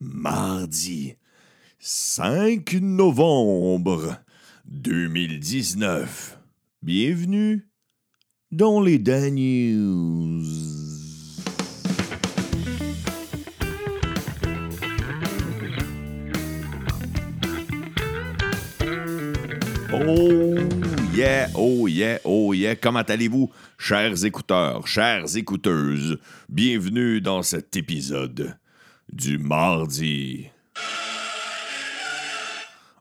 mardi 5 novembre 2019. Bienvenue dans les Dan News. Oh yeah, oh yeah, oh yeah. Comment allez-vous, chers écouteurs, chères écouteuses? Bienvenue dans cet épisode du mardi.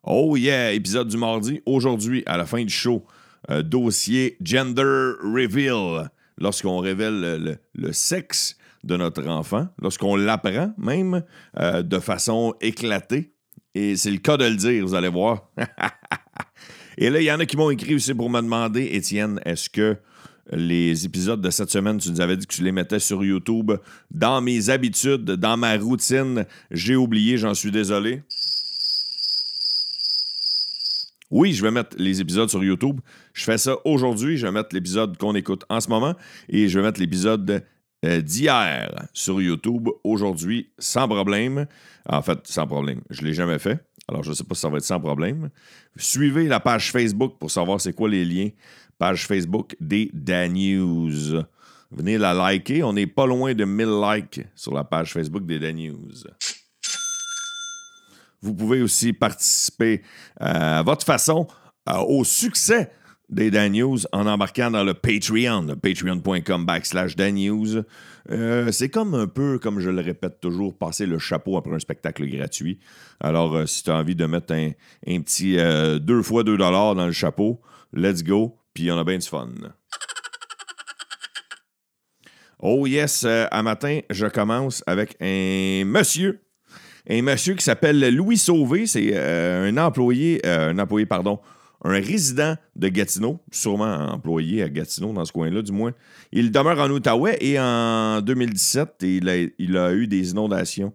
Oh yeah, épisode du mardi. Aujourd'hui, à la fin du show, euh, dossier Gender Reveal. Lorsqu'on révèle le, sexe de notre enfant, lorsqu'on l'apprend même euh, de façon éclatée. Et c'est le cas de le dire, vous allez voir. Et là, il y en a qui m'ont écrit aussi pour me demander, Étienne, est-ce que les épisodes de cette semaine, tu nous avais dit que tu les mettais sur YouTube. Dans mes habitudes, dans ma routine, j'ai oublié, j'en suis désolé. Oui, je vais mettre les épisodes sur YouTube. Je fais ça aujourd'hui. Je vais mettre l'épisode qu'on écoute en ce moment et je vais mettre l'épisode euh, d'hier sur YouTube aujourd'hui sans problème. En fait, sans problème. Je ne l'ai jamais fait. Alors, je ne sais pas si ça va être sans problème. Suivez la page Facebook pour savoir c'est quoi les liens. Page Facebook des Dan News. Venez la liker. On n'est pas loin de 1000 likes sur la page Facebook des Dan News. Vous pouvez aussi participer euh, à votre façon euh, au succès des Dan News en embarquant dans le Patreon, patreon.com backslash Dan News. Euh, c'est comme un peu, comme je le répète toujours, passer le chapeau après un spectacle gratuit. Alors, si tu as envie de mettre un, petit 2 fois 2 dans le chapeau, let's go, puis on a bien du fun. Oh yes, euh, à matin, je commence avec un monsieur un monsieur qui s'appelle Louis Sauvé. C'est euh, un employé, euh, un employé, pardon, un résident de Gatineau, sûrement employé à Gatineau, dans ce coin-là, du moins. Il demeure en Outaouais et en 2017, il a, il a eu des inondations.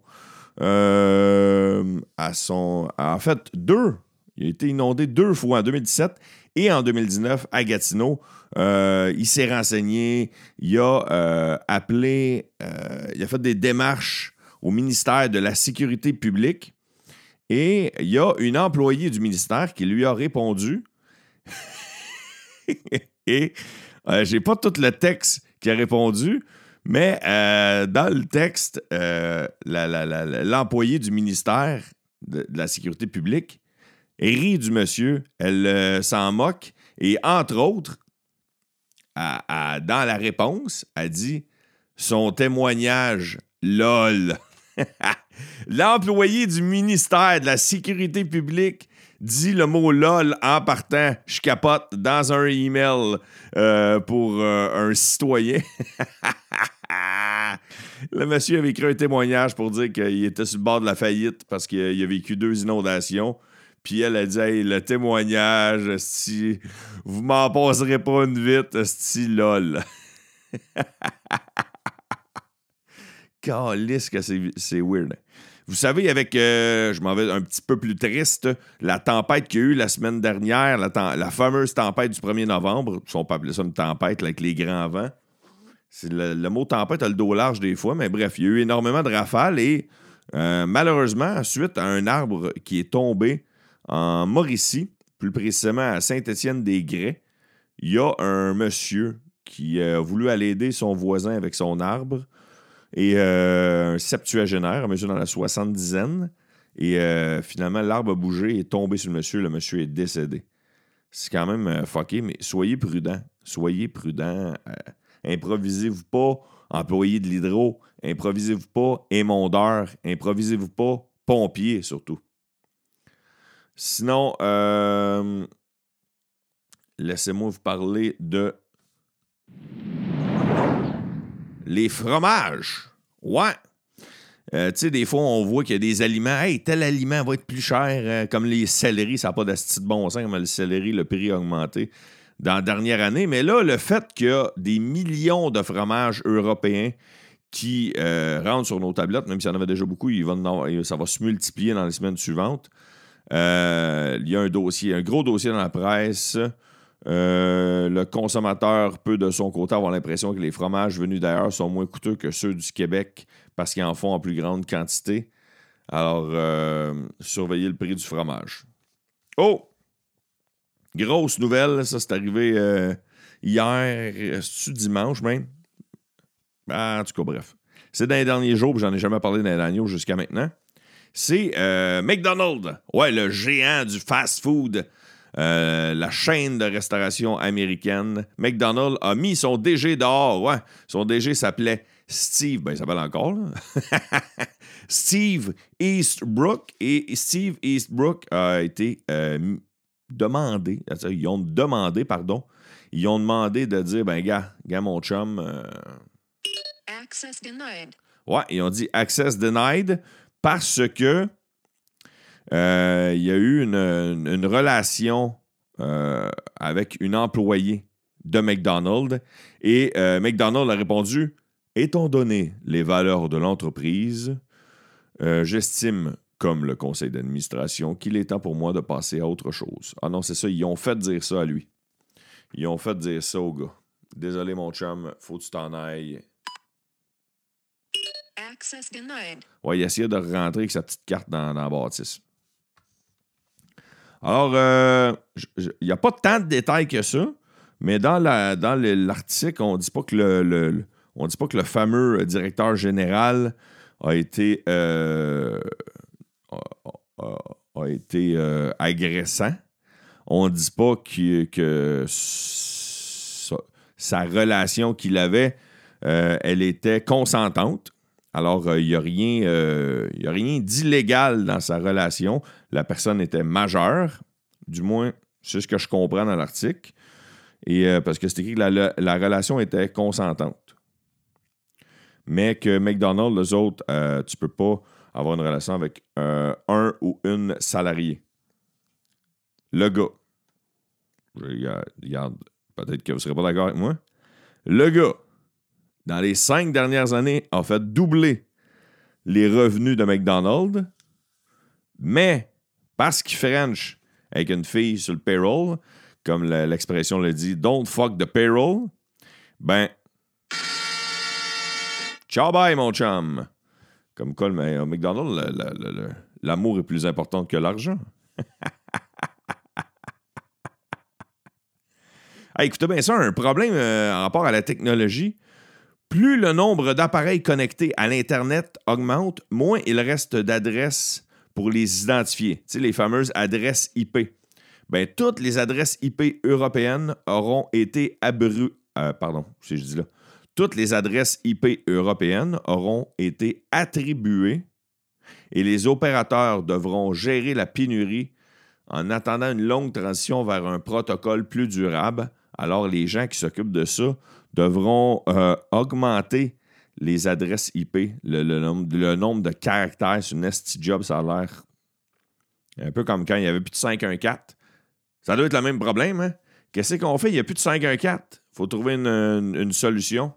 euh, à son. En fait, deux. Il a été inondé deux fois en 2017 et en 2019 à Gatineau. Euh, il s'est renseigné, il a euh, appelé, euh, il a fait des démarches au ministère de la Sécurité publique et il y a une employée du ministère qui lui a répondu. et j'ai pas tout le texte qui a répondu, mais dans le texte, l'employée du ministère de la Sécurité publique rit du monsieur, elle euh, s'en moque et entre autres, dans la réponse, elle dit son témoignage lol. L'employé du ministère de la Sécurité publique dit le mot LOL en partant, je capote, dans un email euh, pour euh, un citoyen. le monsieur avait écrit un témoignage pour dire qu'il était sur le bord de la faillite parce qu'il a vécu deux inondations. Puis elle a dit Hey, le témoignage, esti, vous m'en passerez pas une vite, esti, lol. Calisse que c'est weird. Vous savez, avec, euh, je m'en vais un petit peu plus triste, la tempête qu'il y a eu la semaine dernière, la, fameuse tempête du 1er novembre, on peut appeler ça une tempête avec les grands vents. Le mot tempête a le dos large des fois, mais bref, il y a eu énormément de rafales et euh, malheureusement, suite à un arbre qui est tombé en Mauricie, plus précisément à Saint-Étienne-des-Grès, il y a un monsieur qui a voulu aller aider son voisin avec son arbre et euh, un septuagénaire, un monsieur dans la soixante-dizaine. Et euh, finalement, l'arbre a bougé et est tombé sur le monsieur. Le monsieur est décédé. C'est quand même euh, fucké, mais soyez prudents. Soyez prudents. Euh, improvisez-vous pas employé de l'hydro. Improvisez-vous pas émondeur. Improvisez-vous pas pompier, surtout. Sinon, euh, laissez-moi vous parler de les fromages. Ouais. Euh, tu sais, des fois, on voit qu'il y a des aliments. Hey, tel aliment va être plus cher, euh, comme les céleris. Ça n'a pas d'asti de bon sens, comme le céleri, le prix a augmenté dans la dernière année. Mais là, le fait qu'il y a des millions de fromages européens qui rentrent sur nos tablettes, même s'il y en avait déjà beaucoup, il va en avoir- ça va se multiplier dans les semaines suivantes. Euh, il y a un dossier, un gros dossier dans la presse. Euh, le consommateur peut de son côté avoir l'impression que les fromages venus d'ailleurs sont moins coûteux que ceux du Québec parce qu'ils en font en plus grande quantité. Alors, euh, surveillez le prix du fromage. Oh! Grosse nouvelle, ça c'est arrivé hier, c'est dimanche même? Ah, en tout cas, bref. C'est dans les derniers jours, j'en ai jamais parlé dans les jusqu'à maintenant. C'est euh, McDonald's, ouais, le géant du fast-food, euh, la chaîne de restauration américaine. McDonald's a mis son DG dehors, ouais. Son DG s'appelait Steve, ben il s'appelle encore, là. Steve Eastbrook. Et Steve Eastbrook a été euh, demandé, ils ont demandé, pardon, ils ont demandé de dire, ben gars, gars mon chum. Euh, Access denied. Ouais, ils ont dit access denied parce que euh, il y a eu une, relation euh, avec une employée de McDonald's et euh, McDonald's a répondu Étant donné les valeurs de l'entreprise, euh, j'estime, comme le conseil d'administration, qu'il est temps pour moi de passer à autre chose. Ah non, c'est ça, ils ont fait dire ça à lui. Ils ont fait dire ça au gars. Désolé, mon chum, faut que tu t'en ailles. Access denied. Ouais, il essayait de rentrer avec sa petite carte dans, dans la bâtisse. Alors, euh, il n'y a pas tant de détails que ça, mais dans la- dans l'article, on dit pas que le, on dit pas que le fameux directeur général a été euh, a, été euh, agressant. On dit pas que, que sa, relation qu'il avait, elle était consentante. Alors, euh, il n'y a rien, euh, il y a rien d'illégal dans sa relation. La personne était majeure, du moins, c'est ce que je comprends dans l'article. Et euh, parce que c'est écrit que la, la- la relation était consentante. Mais que McDonald's, les autres, euh, tu peux pas avoir une relation avec euh, un ou une salariée. Le gars. Peut-être que vous ne serez pas d'accord avec moi. Le gars, dans les cinq dernières années, a fait doubler les revenus de McDonald's, mais parce qu'il French avec une fille sur le payroll, comme l'expression le dit, don't fuck the payroll, ben, ciao bye mon chum. Comme quoi, mais McDonald's, l'amour est plus important que l'argent. Écoutez bien ça, un problème euh, en rapport à la technologie. Plus le nombre d'appareils connectés à l'Internet augmente, moins il reste d'adresses pour les identifier. Les fameuses adresses IP. Ben, toutes les adresses IP européennes auront été abru... euh. Toutes les adresses IP européennes auront été attribuées et les opérateurs devront gérer la pénurie en attendant une longue transition vers un protocole plus durable. Alors, les gens qui s'occupent de ça devront euh, augmenter les adresses IP, le, le nombre, le nombre de caractères sur une esti job, ça a l'air un peu comme quand il n'y avait plus de 514. Ça doit être le même problème, hein? Qu'est-ce qu'on fait? Il n'y a plus de 514. Il faut trouver une, une- une solution.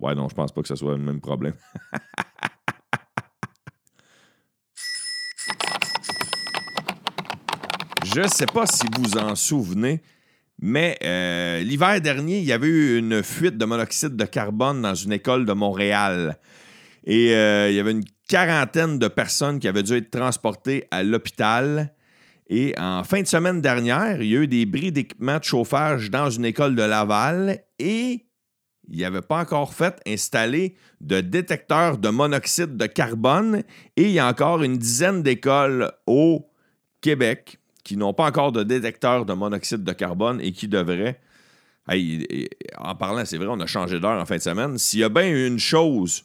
Ouais, non, je pense pas que ce soit le même problème. Je ne sais pas si vous en souvenez, mais euh, l'hiver dernier, il y avait eu une fuite de monoxyde de carbone dans une école de Montréal. Et euh, il y avait une quarantaine de personnes qui avaient dû être transportées à l'hôpital. Et en fin de semaine dernière, il y a eu des bris d'équipement de chauffage dans une école de Laval et il n'y avait pas encore fait installer de détecteurs de monoxyde de carbone. Et il y a encore une dizaine d'écoles au Québec qui n'ont pas encore de détecteur de monoxyde de carbone et qui devraient. En parlant, c'est vrai, on a changé d'heure en fin de semaine. S'il y a bien une chose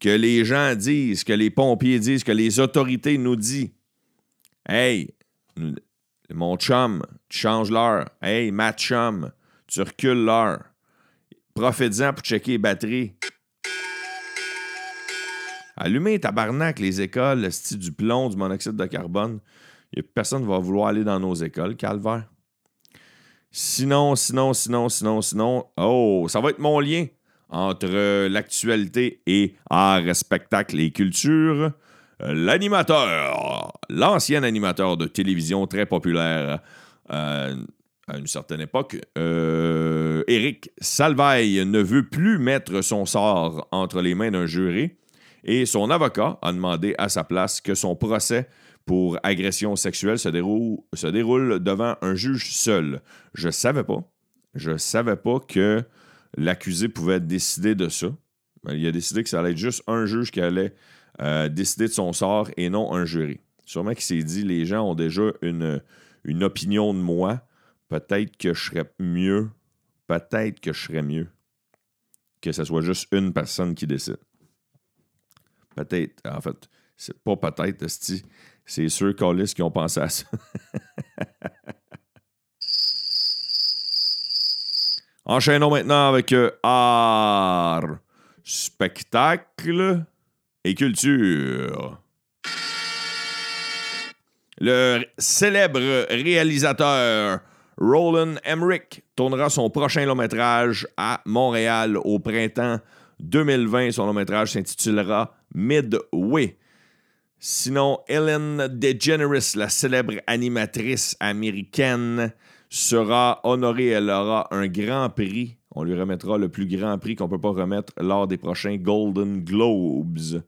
que les gens disent, que les pompiers disent, que les autorités nous disent, hey, mon chum, tu changes l'heure. Hey, ma chum, tu recules l'heure. Profite-en pour checker les batteries. Allumez, tabarnak, les écoles, le style du plomb, du monoxyde de carbone. Personne qui va vouloir aller dans nos écoles, calvaire. Sinon, sinon, sinon, sinon, sinon, oh, ça va être mon lien entre l'actualité et art, spectacle et culture. L'animateur, l'ancien animateur de télévision très populaire euh, à une certaine époque, euh, Salvaille ne veut plus mettre son sort entre les mains d'un juré Et son avocat a demandé à sa place que son procès pour agression sexuelle se déroule, devant un juge seul. Je savais pas. Je savais pas que l'accusé pouvait décider de ça. Il a décidé que ça allait être juste un juge qui allait euh, décider de son sort et non un jury. Sûrement qu'il s'est dit les gens ont déjà une, opinion de moi. Peut-être que je serais mieux. Peut-être que je serais mieux que ce soit juste une personne qui décide. Peut-être. En fait, c'est pas peut-être. C'est ceux Collis qui ont pensé à ça. Enchaînons maintenant avec euh, art, spectacle et culture. Le célèbre réalisateur Roland Emmerich tournera son prochain long métrage à Montréal au printemps 2020. Son long métrage s'intitulera Midway. Sinon, Ellen DeGeneres, la célèbre animatrice américaine, sera honorée. Elle aura un grand prix. On lui remettra le plus grand prix qu'on ne peut pas remettre lors des prochains Golden Globes.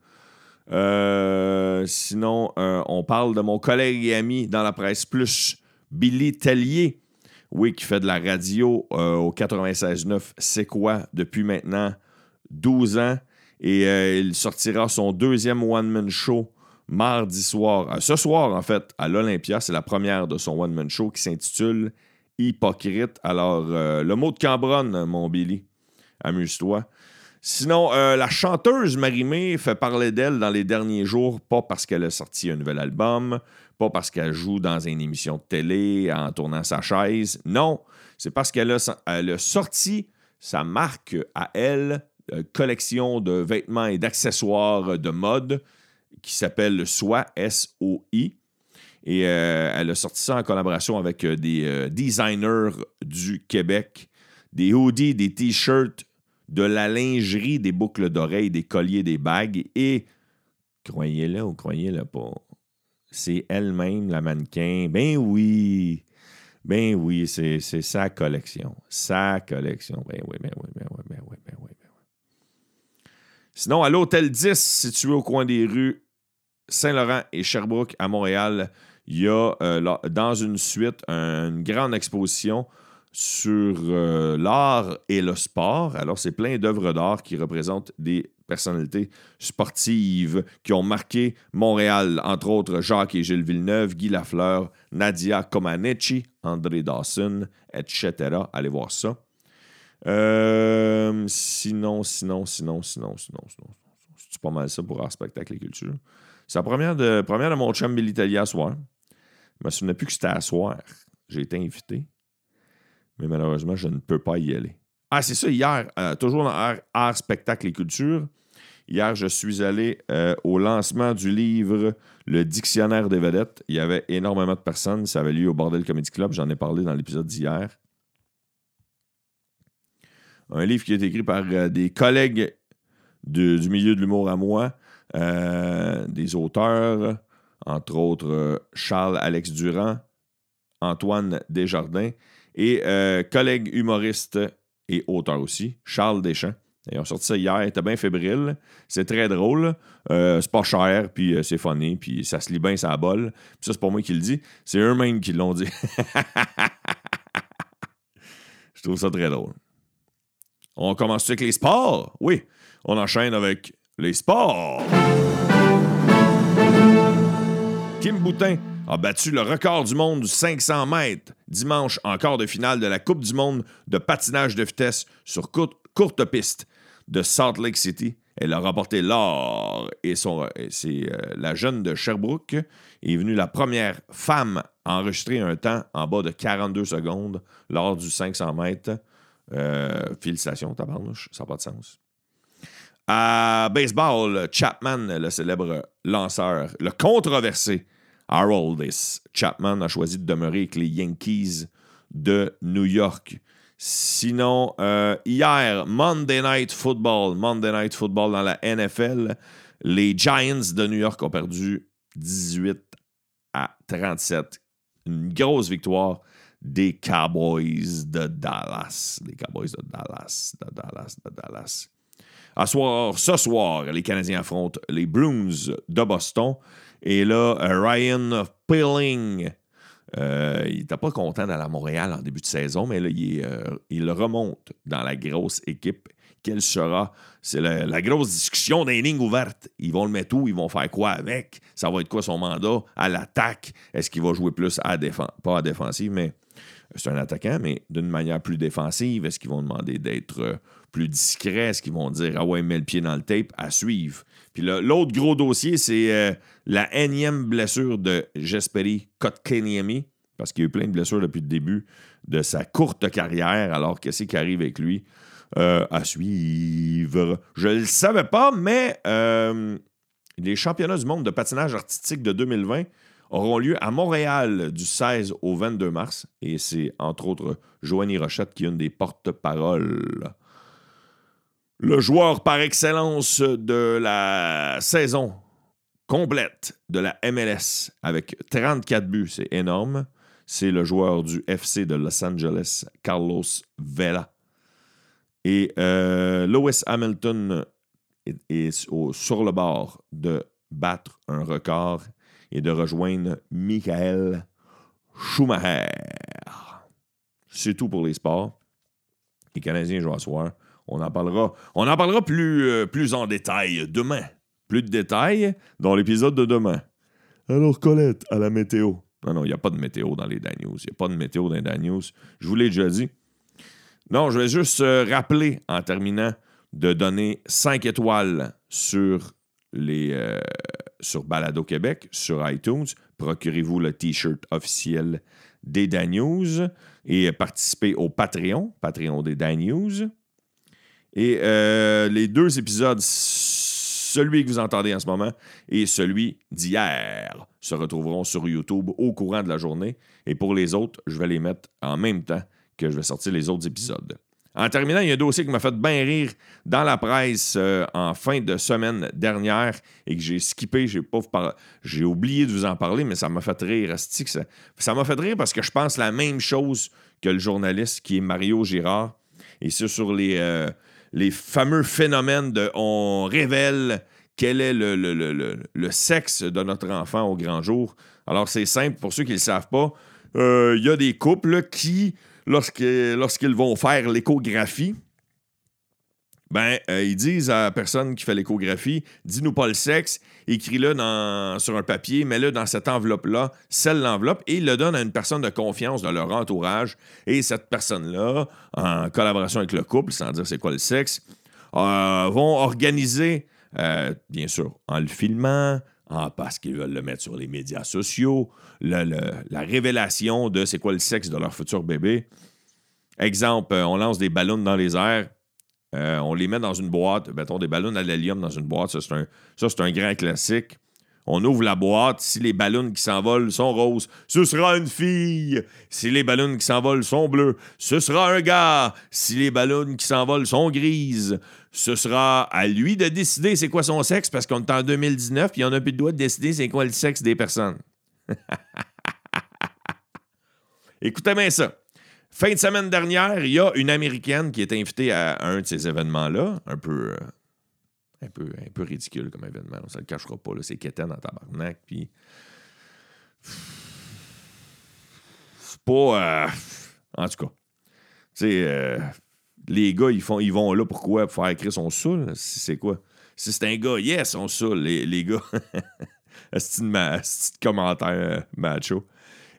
Euh, sinon, euh, on parle de mon collègue et ami dans la presse plus, Billy Tellier. Oui, qui fait de la radio euh, au 96.9 C'est quoi depuis maintenant 12 ans? Et il sortira son deuxième one-man show mardi soir. ce soir, en fait, à l'Olympia. C'est la première de son one-man show qui s'intitule Hypocrite. Alors, le mot de Cambronne, mon Billy. Amuse-toi. Sinon, euh, la chanteuse Marimé fait parler d'elle dans les derniers jours, pas parce qu'elle a sorti un nouvel album, pas parce qu'elle joue dans une émission de télé en tournant sa chaise. Non, c'est parce qu'elle a, sorti sa marque à elle, euh, collection de vêtements et d'accessoires de mode qui s'appelle SOI, S-O-I. Et euh, elle a sorti ça en collaboration avec des designers du Québec, des hoodies, des t-shirts, de la lingerie, des boucles d'oreilles, des colliers, des bagues et, croyez-le ou croyez-le pas, c'est elle-même la mannequin. Ben oui, ben oui, c'est sa collection. Sa collection. Ben oui, ben oui, ben oui, ben oui, ben oui, ben oui. Sinon, à l'Hôtel 10, situé au coin des rues Saint-Laurent et Sherbrooke à Montréal, il y a euh, dans une suite une grande exposition sur euh, l'art et le sport. Alors, c'est plein d'œuvres d'art qui représentent des personnalités sportives qui ont marqué Montréal, entre autres Jacques et Gilles Villeneuve, Guy Lafleur, Nadia Comaneci, André Dawson, etc. Allez voir ça. Euh, sinon, sinon, sinon, sinon, sinon, sinon. C'est pas mal ça pour un spectacle et culture. C'est la première de, première de mon chum Billy à soir. Je me souviens plus que c'était à soir. J'ai été invité mais malheureusement, je ne peux pas y aller. Ah, c'est ça, hier, euh, toujours dans art, spectacle et culture. Hier, je suis allé euh, au lancement du livre Le Dictionnaire des vedettes. Il y avait énormément de personnes. Ça avait lieu au Bordel Comedy Club. J'en ai parlé dans l'épisode d'hier. Un livre qui est écrit par euh, des collègues du milieu de l'humour à moi, des auteurs, entre autres Charles Alex Durand, Antoine Desjardins et euh, collègue humoriste et auteur aussi, Charles Deschamps. Ils ont sorti ça hier, était bien fébrile. C'est très drôle. Euh, c'est pas cher, puis euh, c'est funny, puis ça se lit bien, ça bol. Puis ça, c'est pas moi qui le dis, c'est eux-mêmes qui l'ont dit. Je trouve ça très drôle. On commence avec les sports? Oui, on enchaîne avec les sports. Kim Boutin a battu le record du monde du 500 mètres dimanche en quart de finale de la Coupe du monde de patinage de vitesse sur courte, piste de Salt Lake City. Elle a remporté l'or et, c'est euh, la jeune de Sherbrooke est venue la première femme à enregistrer un temps en bas de 42 secondes lors du 500 mètres. Euh, félicitations, tabarnouche, ça n'a pas de sens. À baseball, Chapman, le célèbre lanceur, le controversé Haroldis Chapman a choisi de demeurer avec les Yankees de New York. Sinon, euh, hier, Monday Night Football, Monday Night Football dans la NFL, les Giants de New York ont perdu 18 à 37. Une grosse victoire des Cowboys de Dallas. Les Cowboys de Dallas, de Dallas, de Dallas. À soir, ce soir, les Canadiens affrontent les Bruins de Boston. Et là, Ryan Pilling, euh, il n'était pas content d'aller à Montréal en début de saison, mais là, il, euh, remonte dans la grosse équipe. Quelle sera? C'est la, la grosse discussion des lignes ouvertes. Ils vont le mettre où? Ils vont faire quoi avec? Ça va être quoi son mandat? À l'attaque? Est-ce qu'il va jouer plus à défense? Pas à défensive, mais c'est un attaquant, mais d'une manière plus défensive. Est-ce qu'ils vont demander d'être euh, plus discret? Est-ce qu'ils vont dire Ah ouais, mets le pied dans le tape à suivre? Puis l'autre gros dossier, c'est euh, la énième blessure de Jesperi Kotkaniemi, parce qu'il y a eu plein de blessures depuis le début de sa courte carrière. Alors, qu'est-ce qui arrive avec lui? Euh, à suivre. Je ne le savais pas, mais euh, les championnats du monde de patinage artistique de 2020 auront lieu à Montréal du 16 au 22 mars. Et c'est entre autres Joanie Rochette qui est une des porte-paroles. Le joueur par excellence de la saison complète de la MLS avec 34 buts, c'est énorme. C'est le joueur du FC de Los Angeles, Carlos Vela. Et euh, Lewis Hamilton est, sur le bord de battre un record et de rejoindre Michael Schumacher. C'est tout pour les sports. Les Canadiens jouent à soir. On en parlera, on en parlera plus, euh, plus en détail demain. Plus de détails dans l'épisode de demain. Alors, Colette, à la météo. Non, non, il n'y a pas de météo dans les Dan News. Il n'y a pas de météo dans les Dan News. Je vous l'ai déjà dit. Non, je vais juste euh, rappeler en terminant de donner 5 étoiles sur les euh, sur Balado Québec, sur iTunes. Procurez-vous le T-shirt officiel des Dan News et participez au Patreon, Patreon des Dan News. Et euh, les deux épisodes, celui que vous entendez en ce moment et celui d'hier, se retrouveront sur YouTube au courant de la journée. Et pour les autres, je vais les mettre en même temps que je vais sortir les autres épisodes. En terminant, il y a un dossier qui m'a fait bien rire dans la presse euh, en fin de semaine dernière et que j'ai skippé, j'ai oublié de vous en parler, mais ça m'a fait rire. asti que Ça ça m'a fait rire parce que je pense la même chose que le journaliste qui est Mario Girard. Et c'est sur les, euh, les fameux phénomènes de on révèle quel est le, sexe de notre enfant au grand jour. Alors, c'est simple, pour ceux qui ne le savent pas, euh, il y a des couples qui, lorsqu'ils vont faire l'échographie, ben, euh, ils disent à la personne qui fait l'échographie, dis-nous pas le sexe, écris-le sur un papier, mets-le dans cette enveloppe-là, scelle l'enveloppe et le donne à une personne de confiance de leur entourage. Et cette personne-là, en collaboration avec le couple, sans dire c'est quoi le sexe, euh, vont organiser, euh, bien sûr, en le filmant, parce qu'ils veulent le mettre sur les médias sociaux, la révélation de c'est quoi le sexe de leur futur bébé. Exemple, on lance des ballons dans les airs, euh, on les met dans une boîte, mettons des ballons à l'hélium dans une boîte, ça c'est un, ça, grand classique. On ouvre la boîte, si les ballons qui s'envolent sont roses, ce sera une fille. Si les ballons qui s'envolent sont bleus, ce sera un gars. Si les ballons qui s'envolent sont grises, ce sera à lui de décider c'est quoi son sexe parce qu'on est en 2019 puis on n'a plus le droit de décider c'est quoi le sexe des personnes. Écoutez bien ça. Fin de semaine dernière, il y a une Américaine qui est invitée à un de ces événements-là, un peu, euh, un peu, un peu ridicule comme événement. On ne se le cachera pas. C'est quétaine en tabarnak. Puis. C'est pas. euh, En tout cas. Tu sais, euh, les gars, ils, font, ils vont là pourquoi? Pour faire écrire son saoul? Si c'est quoi? Si c'est un gars, yes, on saoule, les, les gars. C'est une ma- commentaire euh, macho.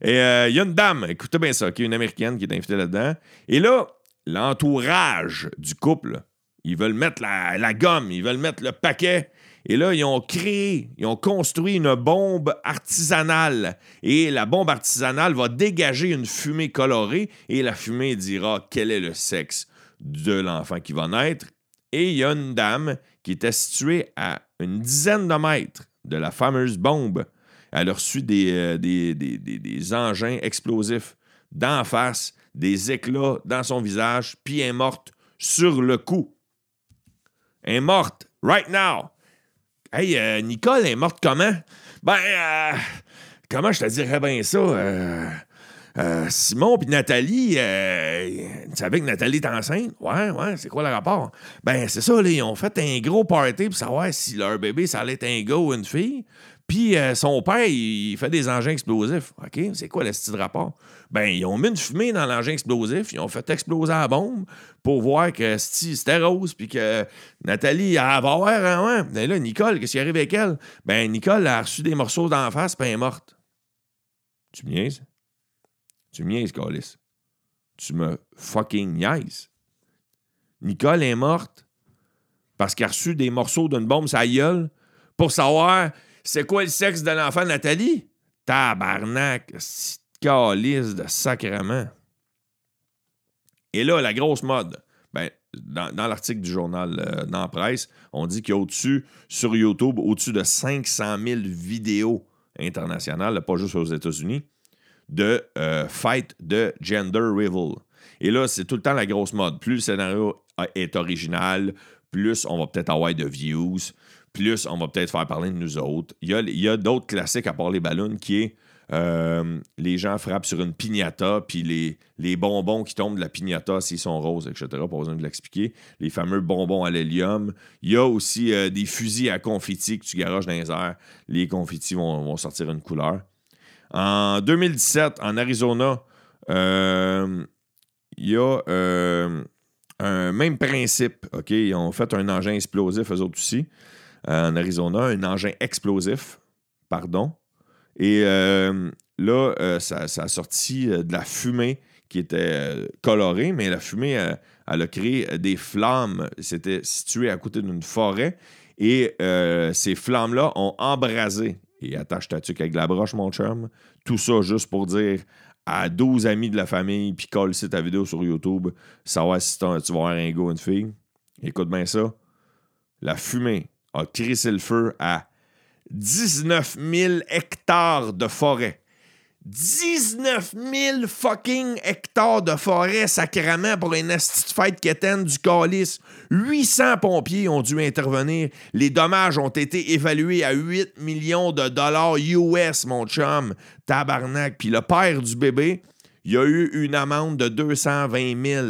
Et euh, il y a une dame, écoutez bien ça, qui est une américaine qui est invitée là-dedans. Et là, l'entourage du couple, ils veulent mettre la, la gomme, ils veulent mettre le paquet. Et là, ils ont créé, ils ont construit une bombe artisanale. Et la bombe artisanale va dégager une fumée colorée et la fumée dira quel est le sexe de l'enfant qui va naître. Et il y a une dame qui était située à une dizaine de mètres de la fameuse bombe. Elle a reçu des, euh, des, des- des- des engins explosifs d'en face, des éclats dans son visage, puis elle est morte sur le coup. Elle est morte, right now. Hey, euh, Nicole est morte comment? Ben, euh, comment je te dirais bien ça? Simon puis Nathalie, tu savais que Nathalie est enceinte? Ouais, ouais, c'est quoi le rapport? Ben, c'est ça, là, ils ont fait un gros party pour savoir si leur bébé, ça allait être un gars ou une fille. Puis euh, son père, il, fait des engins explosifs. OK, c'est quoi le style de rapport? Ben, ils ont mis une fumée dans l'engin explosif, ils ont fait exploser la bombe pour voir que c'était rose, puis que Nathalie, elle va voir, hein, ouais. Mais là, Nicole, qu'est-ce qui arrive avec elle? Ben, Nicole a reçu des morceaux d'en face, puis elle est morte. Tu me niaises? Tu me niaises, Calis. Tu me fucking niaises. Nicole est morte parce qu'elle a reçu des morceaux d'une bombe sa gueule pour savoir c'est quoi le sexe de l'enfant Nathalie? Tabarnak, calice de sacrement. Et là, la grosse mode. Ben, dans, l'article du journal euh, dans presse, on dit qu'il y a au-dessus, sur YouTube, au-dessus de 500 000 vidéos internationales, pas juste aux États-Unis, de euh, fight de gender reveal. Et là, c'est tout le temps la grosse mode. Plus le scénario a- est original, plus on va peut-être avoir de views, plus on va peut-être faire parler de nous autres. Il y a, d'autres classiques à part les ballons qui est euh, les gens frappent sur une piñata, puis les, bonbons qui tombent de la piñata, s'ils sont roses, etc. Pas besoin de l'expliquer. Les fameux bonbons à l'hélium. Il y a aussi euh, des fusils à confettis que tu garoches dans les airs. Les confettis vont, sortir une couleur. En 2017, en Arizona, euh, il y a un même principe. Ils ont fait un engin explosif, eux autres aussi, en Arizona, un engin explosif, pardon. Et euh, là, euh, ça, a sorti euh, de la fumée qui était euh, colorée, mais la fumée, euh, elle a créé euh, des flammes. C'était situé à côté d'une forêt. Et euh, ces flammes-là ont embrasé. Et attache ta tuque avec la broche, mon chum. Tout ça juste pour dire à 12 amis de la famille, puis colle ta vidéo sur YouTube, savoir si tu vas avoir un gars ou une fille. Écoute bien ça. La fumée a crissé le feu à 19 000 hectares de forêt. 19 000 fucking hectares de forêt sacrément pour une esti de fête quétaine du calice. 800 pompiers ont dû intervenir. Les dommages ont été évalués à 8 millions de dollars US, mon chum. Tabarnak. Puis le père du bébé, il a eu une amende de 220 000.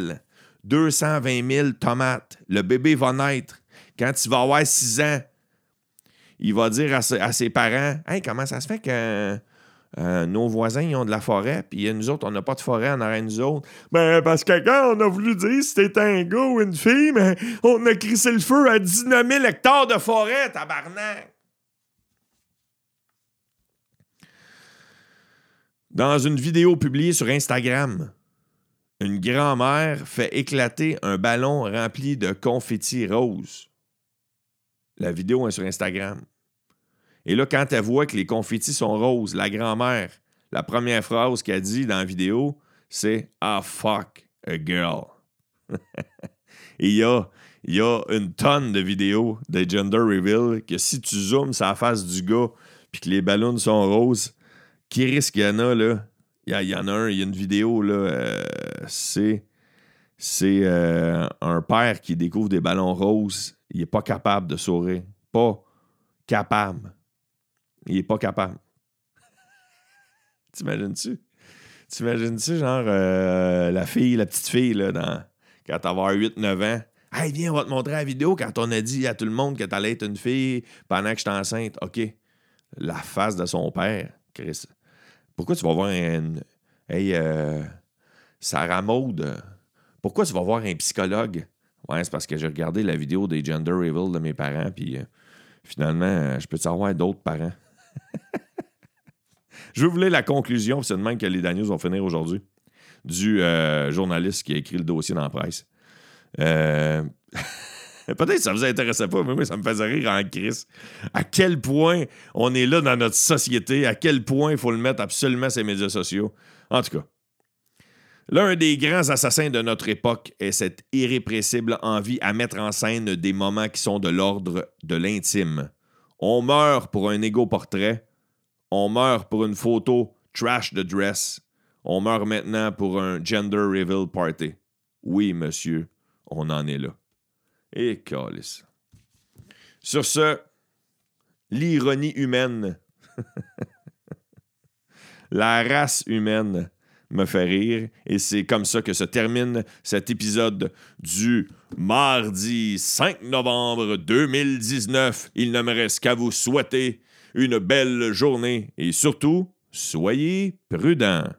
220 000 tomates. Le bébé va naître. Quand il va avoir 6 ans, il va dire à, ses- parents Hey, comment ça se fait que euh, nos voisins ils ont de la forêt, puis nous autres, on n'a pas de forêt en arrière nous autres? Ben, parce que quand on a voulu dire si c'était un gars ou une fille, on a crissé le feu à 19 000 hectares de forêt, tabarnak! Dans une vidéo publiée sur Instagram, une grand-mère fait éclater un ballon rempli de confettis roses. La vidéo est sur Instagram. Et là, quand elle voit que les confettis sont roses, la grand-mère, la première phrase qu'elle dit dans la vidéo, c'est Ah fuck a girl. Et il y a, y a une tonne de vidéos de gender reveal que si tu zoomes sur la face du gars puis que les ballons sont roses, qui risque qu'il y en a là? Il y, a- il y en a un, il y a une vidéo là, euh, c'est c'est euh, un père qui découvre des ballons roses. Il n'est pas capable de sourire. Pas capable. Il est pas capable. T'imagines-tu? T'imagines-tu, genre, euh, la fille, la petite fille, là, quand elle va avoir 8-9 ans? Hey, viens, on va te montrer la vidéo quand on a dit à tout le monde que t'allais être une fille pendant que j'étais enceinte. OK. La face de son père, Chris. Pourquoi tu vas voir un. Hey, euh, Sarah Maud, euh, pourquoi tu vas voir un psychologue? Ouais, c'est parce que j'ai regardé la vidéo des gender reveal de mes parents, puis euh, finalement, euh, je peux savoir d'autres parents? je lire la conclusion, c'est de même que les Daniels vont finir aujourd'hui, du euh, journaliste qui a écrit le dossier dans la presse. Peut-être que ça vous intéressait pas, mais moi, ça me faisait rire en crise. À quel point on est là dans notre société, à quel point il faut le mettre absolument les médias sociaux. En tout cas, l'un des grands assassins de notre époque est cette irrépressible envie à mettre en scène des moments qui sont de l'ordre de l'intime. On meurt pour un égo portrait, on meurt pour une photo trash de dress, on meurt maintenant pour un gender reveal party. Oui, monsieur, on en est là. Et calice. Sur ce, l'ironie humaine, la race humaine me fait rire. Et c'est comme ça que se termine cet épisode du mardi 5 novembre 2019. Il ne me reste qu'à vous souhaiter une belle journée et surtout, soyez prudents.